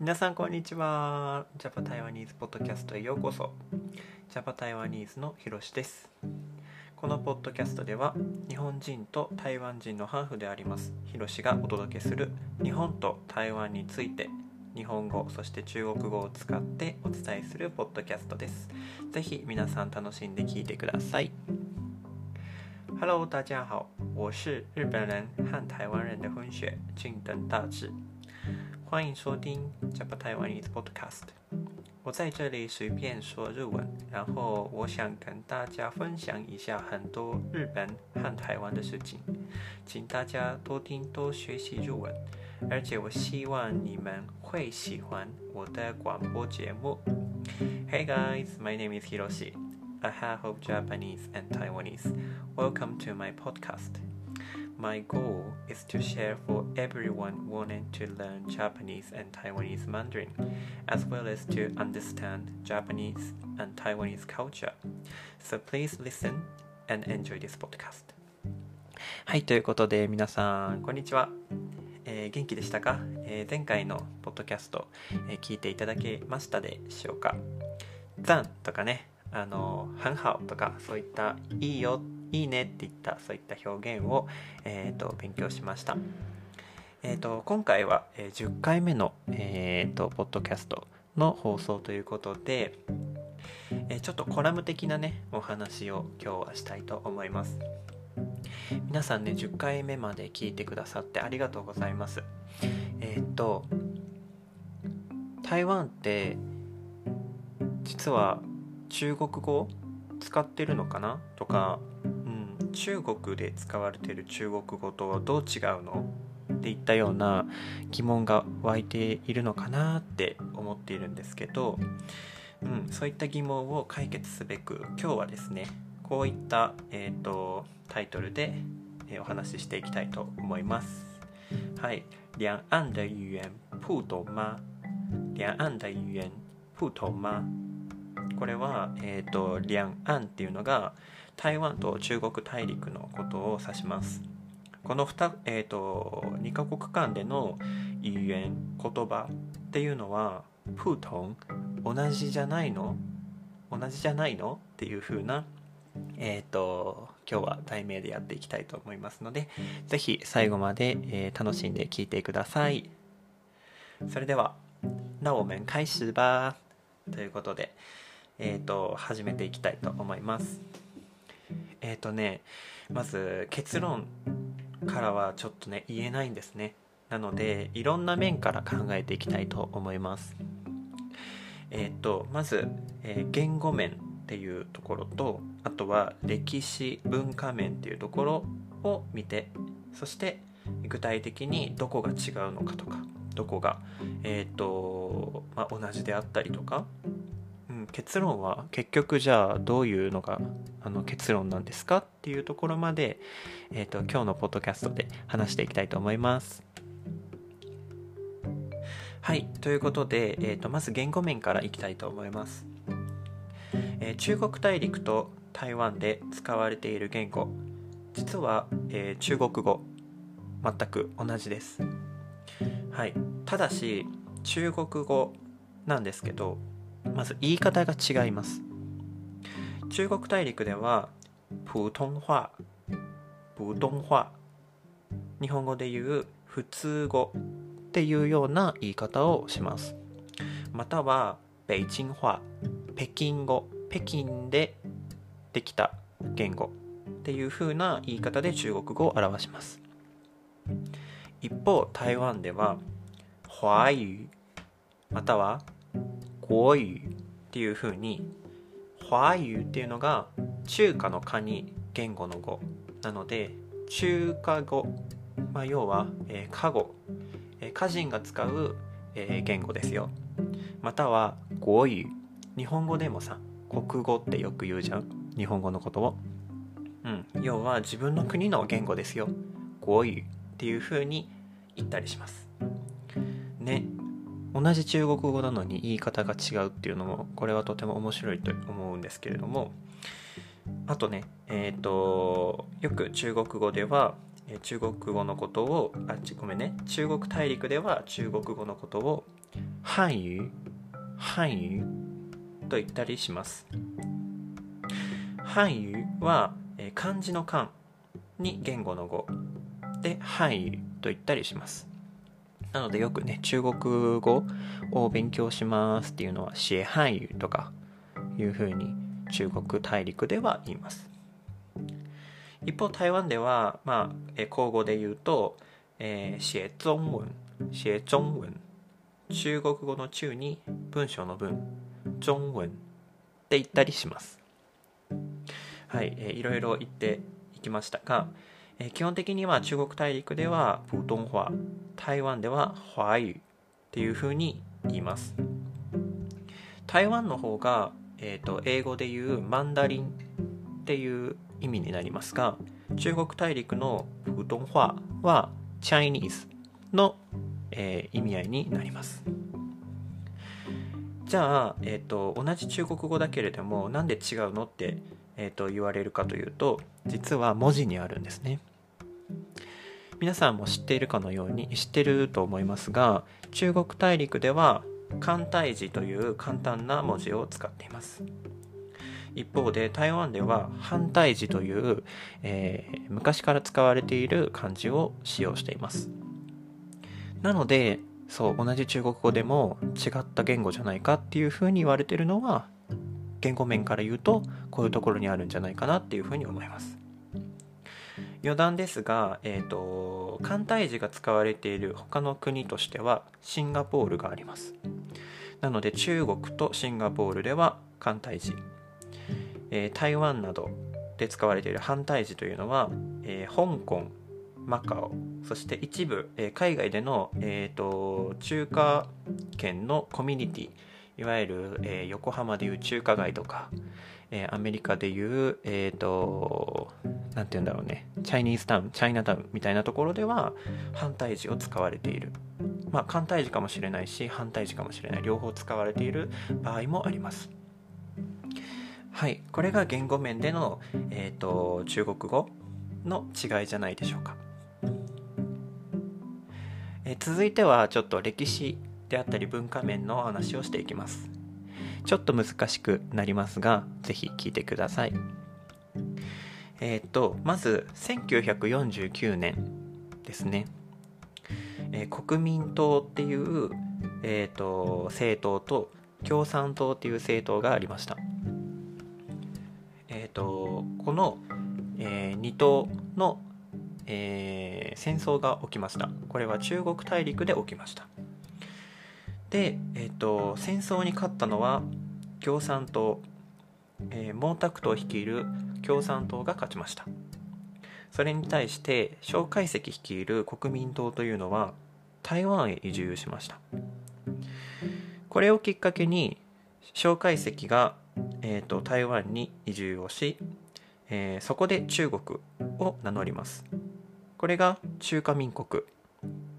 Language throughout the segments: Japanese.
皆さんこんにちは。ジャパタイワニーズポッドキャストへようこそ。ジャパタイワニーズのひろしです。このポッドキャストでは日本人と台湾人のハーフでありますひろしがお届けする日本と台湾について日本語そして中国語を使ってお伝えするポッドキャストです。ぜひ皆さん楽しんで聞いてください。Hello，大家好，我是日本人和台湾人的混血近藤大志，欢迎收听 Japa Taiwanese Podcast。我在这里随便说日文，然后我想跟大家分享一下很多日本和台湾的事情，请大家多听多学习日文，而且我希望你们会喜欢我的广播节目。Hey guys, my name is Hiroshi. a half of Japanese and Taiwanese. Welcome to my podcast. My goal is to share for everyone wanting to learn Japanese and Taiwanese Mandarin, as well as to understand Japanese and Taiwanese culture. So please listen and enjoy this podcast. はい、ということで皆さん、こんにちは。えー元気でしたか、えー前回のポッドキャスト、えー聞いていただけましたでしょうかザンとかね、あの、ハンハオとか、そういった、いいよ、いいねっていった、そういった表現を、えーと、勉強しました。えーと、今回は、え10回目の、えーと、ポッドキャストの放送ということで、えーちょっとコラム的なね、お話を今日はしたいと思います。皆さんね、10回目まで聞いてくださってありがとうございます。えーっと、台湾って、実は中国語使ってるのかなとか、中国で使われている中国語とはどう違うの？っていったような疑問が湧いているのかなって思っているんですけど、うん、そういった疑問を解決すべく今日はですねこういった、えー、とタイトルで、えーお話ししていきたいと思います。はい、两岸的语言不懂吗？两岸的语言不懂吗？これは、えー、と両岸っていうのが台湾と中国大陸のことを指します。この 2,、えー、と2カ国間での語言言葉っていうのはプートン同じじゃないの？同じじゃないの？っていう風なえー、と今日は題名でやっていきたいと思いますのでぜひ最後まで、えー楽しんで聞いてください。それではなお面開始吧ということでえっ、と始めていきたいと思います。えっ、とねまず結論からはちょっとね言えないんですね。なのでいろんな面から考えていきたいと思います。えっ、とまず、えー言語面っていうところとあとは歴史文化面っていうところを見てそして具体的にどこが違うのかとかどこが、えーとまあ、同じであったりとか、結論は結局じゃあどういうのがあの結論なんですかっていうところまで、えー、と今日のポッドキャストで話していきたいと思います。はいということで、えー、とまず言語面からいきたいと思います。えー中国大陸と台湾で使われている言語実は、えー中国語全く同じですはいただし中国語なんですけどまず言い方が違います。中国大陸では普通話普通話日本語で言う普通語っていうような言い方をします。または北京話北京語北京でできた言語っていう風な言い方で中国語を表します。一方台湾では華語または国語っていう風に華語っていうのが中華の華に言語の語なので中華語、まあ、要は、えー語、えー華人が使う、えー言語ですよ。または国語日本語でもさ国語ってよく言うじゃん。日本語のことを。うん。要は自分の国の言語ですよ。国語っていう風に言ったりします。同じ中国語なのに言い方が違うっていうのもこれはとても面白いと思うんですけれども。あとねえっ、とよく中国語では中国語のことをあちごめんね。中国大陸では中国語のことを漢語漢語と言ったりします。漢語は、漢字の漢に言語の語。で漢語と言ったりします。なのでよくね中国語を勉強しますっていうのはシエ漢語とかいうふうに中国大陸では言います。一方台湾ではまあえー口語で言うとえー、写中文。写中文。中国語の中に文章の文。中文。って言ったりします。はい、えーいろいろ言っていきましたが、え基本的には中国大陸では普通話台湾では華語っていうふうに言います。台湾の方が、えー、と英語で言うマンダリンっていう意味になりますが中国大陸の普通話は Chinese の、えー意味合いになります。じゃあ、えー、と同じ中国語だけれどもなんで違うのって、えー、と言われるかというと実は文字にあるんですね。皆さんも知っているかのように知ってると思いますが中国大陸では簡体字という簡単な文字を使っています。一方で台湾では反対字という、えー昔から使われている漢字を使用しています。なのでそう同じ中国語でも違った言語じゃないかっていうふうに言われてるのは言語面から言うとこういうところにあるんじゃないかなっていうふうに思います。余談ですが、えー、と簡体字が使われている他の国としてはシンガポールがあります。なので中国とシンガポールでは簡体字、えー台湾などで使われている反対字というのは、えー香港マカオそして一部、えー海外での、えー、と中華圏のコミュニティいわゆる、え横浜でいう中華街とか、えアメリカでいうえっ、とんて言うんだろうね。チャイニーズタウンチャイナタウンみたいなところでは反対字を使われている。まあ簡体字かもしれないし反対字かもしれない。両方使われている場合もあります。はい。これが言語面での、えー、と中国語の違いじゃないでしょうか、え続いてはちょっと歴史であったり文化面の話をしていきます。ちょっと難しくなりますがぜひ聞いてください。えっ、とまず1949年ですね、えー国民党っていう、えー、と政党と共産党っていう政党がありました。えっ、とこの、え2党の、えー戦争が起きました。これは中国大陸で起きました。で、えっと戦争に勝ったのは共産党、えー毛沢東率いる共産党が勝ちました。それに対して蒋介石率いる国民党というのは台湾へ移住しました。これをきっかけに蒋介石が、えー、と台湾に移住をし、えーそこで中国を名乗ります。これが中華民国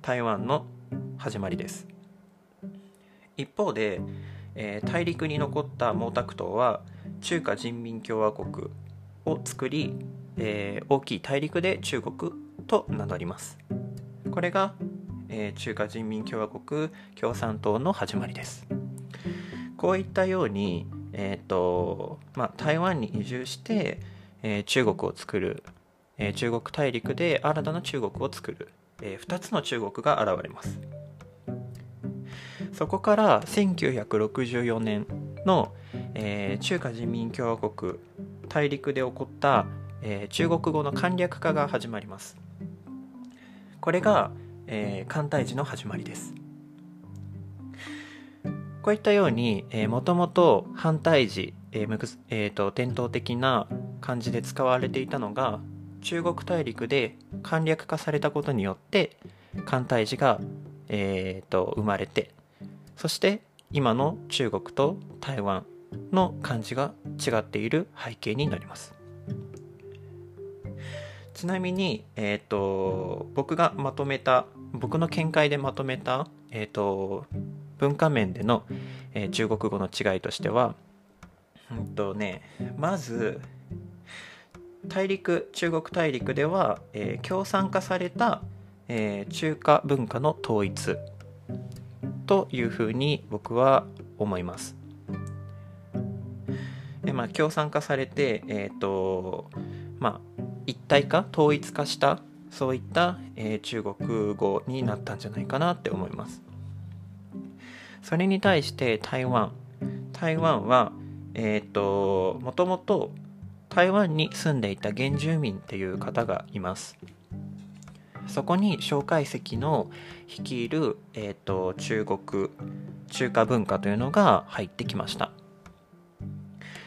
台湾の始まりです。一方で、えー大陸に残った毛沢東は中華人民共和国を作り、えー大きい大陸で中国と名乗ります。これが、えー中華人民共和国共産党の始まりです。こういったように、えーとまあ、台湾に移住して、えー中国を作る、えー中国大陸で新たな中国を作る、え2つの中国が現れます。そこから1964年の、えー中華人民共和国大陸で起こった、えー中国語の簡略化が始まります。これが、えー簡体字の始まりです。こういったようにもともと反対字、えーむくえーと伝統的な漢字で使われていたのが中国大陸で簡略化されたことによって簡体字が、えーと生まれてそして今の中国と台湾の漢字が違っている背景になります。ちなみに、えー、と僕がまとめた僕の見解でまとめた、えー、と文化面での、えー中国語の違いとしては、うんとね、まず大陸中国大陸では、えー共産化された、えー中華文化の統一。というふうに僕は思います。でまあ共産化されてえっ、ー、とまあ一体化統一化したそういった、えー、中国語になったんじゃないかなって思います。それに対して台湾。台湾はえっ、ー、ともともと台湾に住んでいた原住民っていう方がいます。そこに蒋介石の率いる、えーと、中国中華文化というのが入ってきました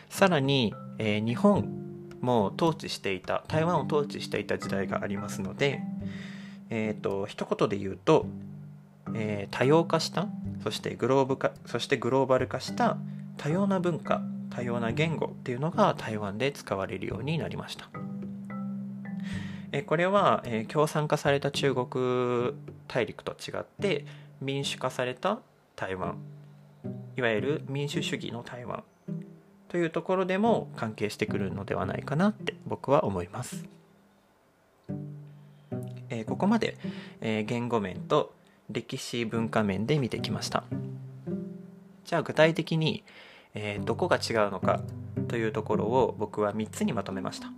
さらに、えー、日本も統治していた台湾を統治していた時代がありますので、えーと、一言で言うと、えー、多様化したそしてグローブ化そしてグローバル化した多様な文化多様な言語っていうのが台湾で使われるようになりました。えこれは、え共産化された中国大陸と違って民主化された台湾いわゆる民主主義の台湾というところでも関係してくるのではないかなって僕は思います。えここまで、え言語面と歴史文化面で見てきました。じゃあ具体的に、えどこが違うのかというところを僕は3つにまとめました。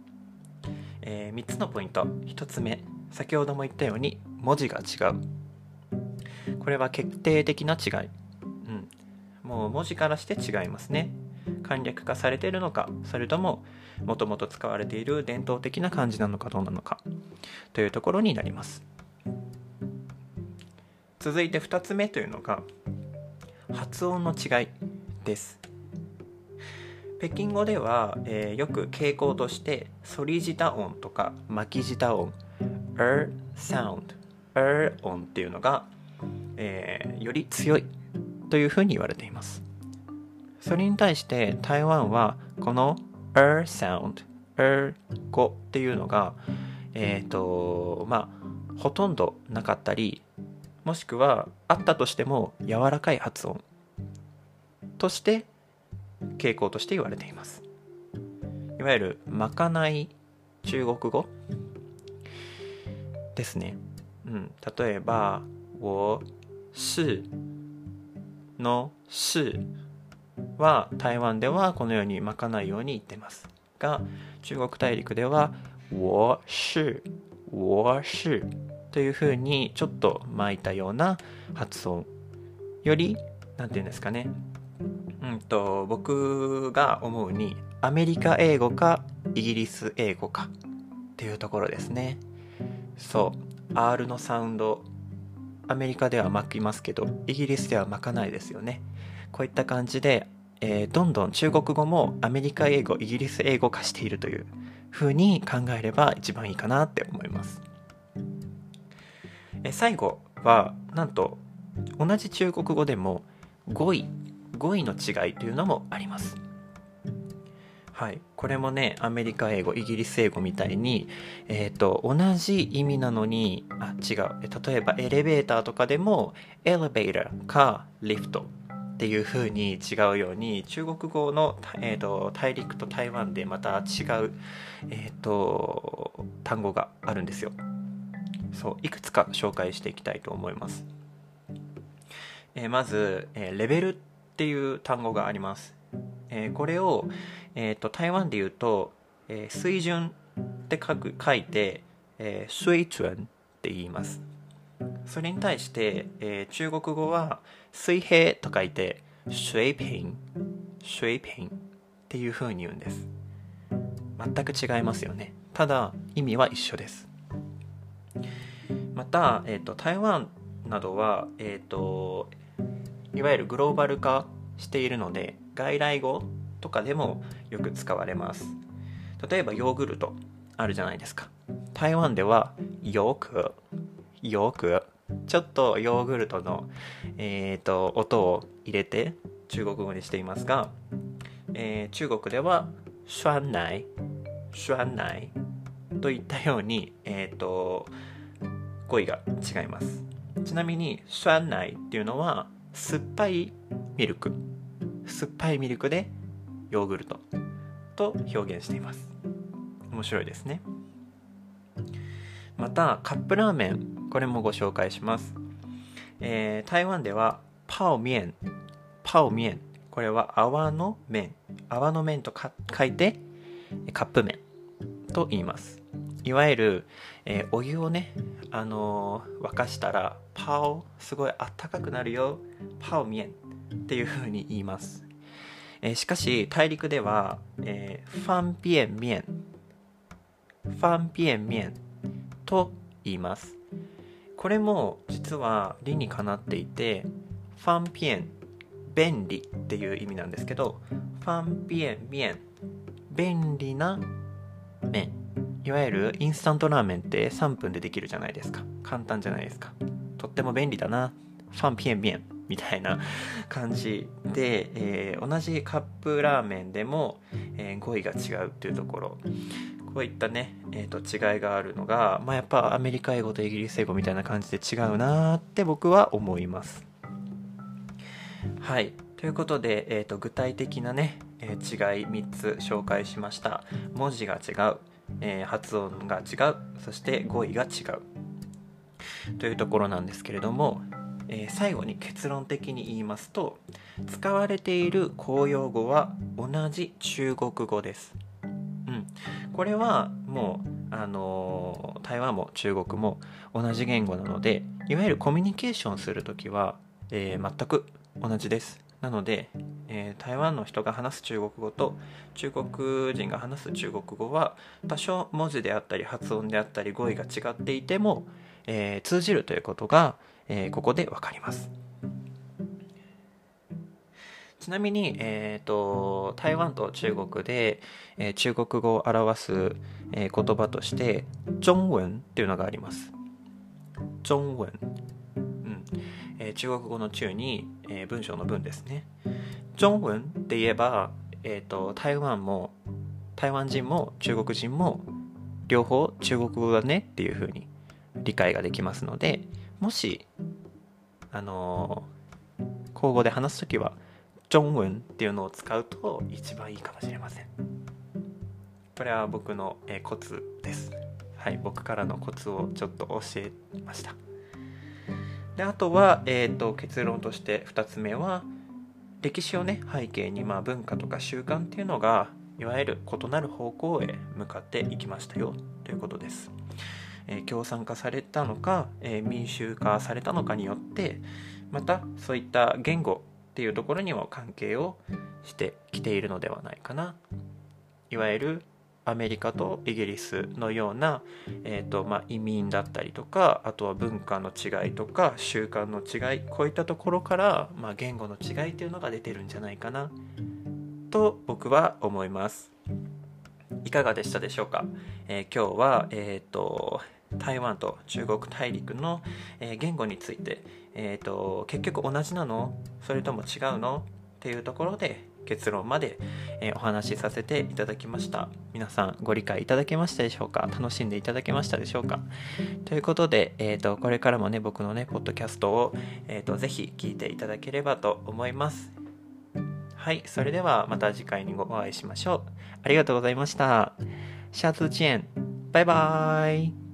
えー、3つのポイント。1つ目先ほども言ったように文字が違う。これは決定的な違い、うん、もう文字からして違いますね。簡略化されているのかそれとももともと使われている伝統的な漢字なのかどうなのかというところになります。続いて2つ目というのが発音の違いです。北京語では、えー、よく傾向として反り舌音とか巻き舌音 er sound er 音っていうのが、えー、より強いというふうに言われています。それに対して台湾はこの er sound er 語っていうのがえっ、ー、とまあほとんどなかったりもしくはあったとしても柔らかい発音として傾向として言われています。いわゆるまかない中国語ですね、うん、例えば「我是」の「是」は台湾ではこのようにまかないように言ってます。が中国大陸では「我是」「我是」というふうにちょっと巻いたような発音より何て言うんですかね。うんと僕が思うにアメリカ英語かイギリス英語かっていうところですね。そう。R のサウンドアメリカでは巻きますけどイギリスでは巻かないですよね。こういった感じで、えー、どんどん中国語もアメリカ英語イギリス英語化しているという風に考えれば一番いいかなって思います。え最後はなんと同じ中国語でも語彙語彙の違いというのもあります。はい、これもねアメリカ英語イギリス英語みたいに、えーと、同じ意味なのにあ違う。例えばエレベーターとかでもエレベーターかリフトっていう風に違うように中国語の、えーと、大陸と台湾でまた違う、えーと、単語があるんですよ。そう。いくつか紹介していきたいと思います、えー、まず、えー、レベルっていう単語があります。えー、これを、えーと、台湾で言うと、えー、水準って書く書いて、えー、水準って言います。それに対して、えー、中国語は水平と書いて水平水平っていう風に言うんです。全く違いますよね。ただ意味は一緒です。また、えーと、台湾などは、えーといわゆるグローバル化しているので外来語とかでもよく使われます。例えばヨーグルトあるじゃないですか。台湾ではよくよくちょっとヨーグルトの、えーと、音を入れて中国語にしていますが、えー、中国ではシュワンナイ。シュワンナイ。といったように、えーと語彙が違います。ちなみにシュワンナイっていうのは酸っぱいミルク。酸っぱいミルクでヨーグルト。と表現しています。面白いですね。またカップラーメン。これもご紹介します、えー、台湾では泡面泡面これは泡の麺。泡の麺と書いてカップ麺。と言います。いわゆる、えー、お湯をね、あのー、沸かしたらパオすごいあったかくなるよ。パオミエンっていう風に言います、えー、しかし大陸では、えー、ファンピエンミエン。ファンピエンミエンと言います。これも実は理にかなっていてファンピエン便利っていう意味なんですけどファンピエンミエン便利な麺。いわゆるインスタントラーメンって3分でできるじゃないですか。簡単じゃないですか。とっても便利だな。ファンピエンピエンみたいな感じで、えー、同じカップラーメンでも、えー、語彙が違うっていうところ。こういったね、えーと、違いがあるのが、まあ、やっぱアメリカ英語とイギリス英語みたいな感じで違うなって僕は思います。はい。ということで、えーと具体的なね、えー、違い3つ紹介しました。文字が違う。えー、発音が違うそして語彙が違う。というところなんですけれども、えー、最後に結論的に言いますと使われている公用語は同じ中国語です、うん、これはもう、あのー、台湾も中国も同じ言語なのでいわゆるコミュニケーションする時は、え、全く同じです。なので、えー、台湾の人が話す中国語と中国人が話す中国語は多少文字であったり発音であったり語彙が違っていても、えー、通じるということが、えー、ここで分かります。ちなみに、えーと、台湾と中国で、えー、中国語を表す、えー、言葉として「中文」っていうのがあります。中文えー、中国語の中に、えー、文章の文ですね。中文って言えば、えーと、台湾も台湾人も中国人も両方中国語だねっていうふうに理解ができますのでもしあのー、口語で話す時は中文っていうのを使うと一番いいかもしれません。これは僕の、えー、コツです。はい僕からのコツをちょっと教えました。であとは、えーと、結論として2つ目は歴史をね背景に、まあ、文化とか習慣っていうのがいわゆる異なる方向へ向かっていきましたよということです。えー、共産化されたのか、えー、民衆化されたのかによってまたそういった言語っていうところにも関係をしてきているのではないかないわゆるアメリカとイギリスのような、えーとまあ、移民だったりとかあとは文化の違いとか習慣の違いこういったところから、まあ、言語の違いというのが出てるんじゃないかなと僕は思います。いかがでしたでしょうか、えー、今日は、えーと、台湾と中国大陸の、えー、言語について、えーと結局同じなの？それとも違うの？っていうところで結論まで、えお話しさせていただきました。皆さんご理解いただけましたでしょうか？楽しんでいただけましたでしょうか？ということで、えーと、これからもね僕のねポッドキャストを、えーと、ぜひ聞いていただければと思います。はいそれではまた次回にお会いしましょう。ありがとうございました。シャツチェーン。バイバーイ。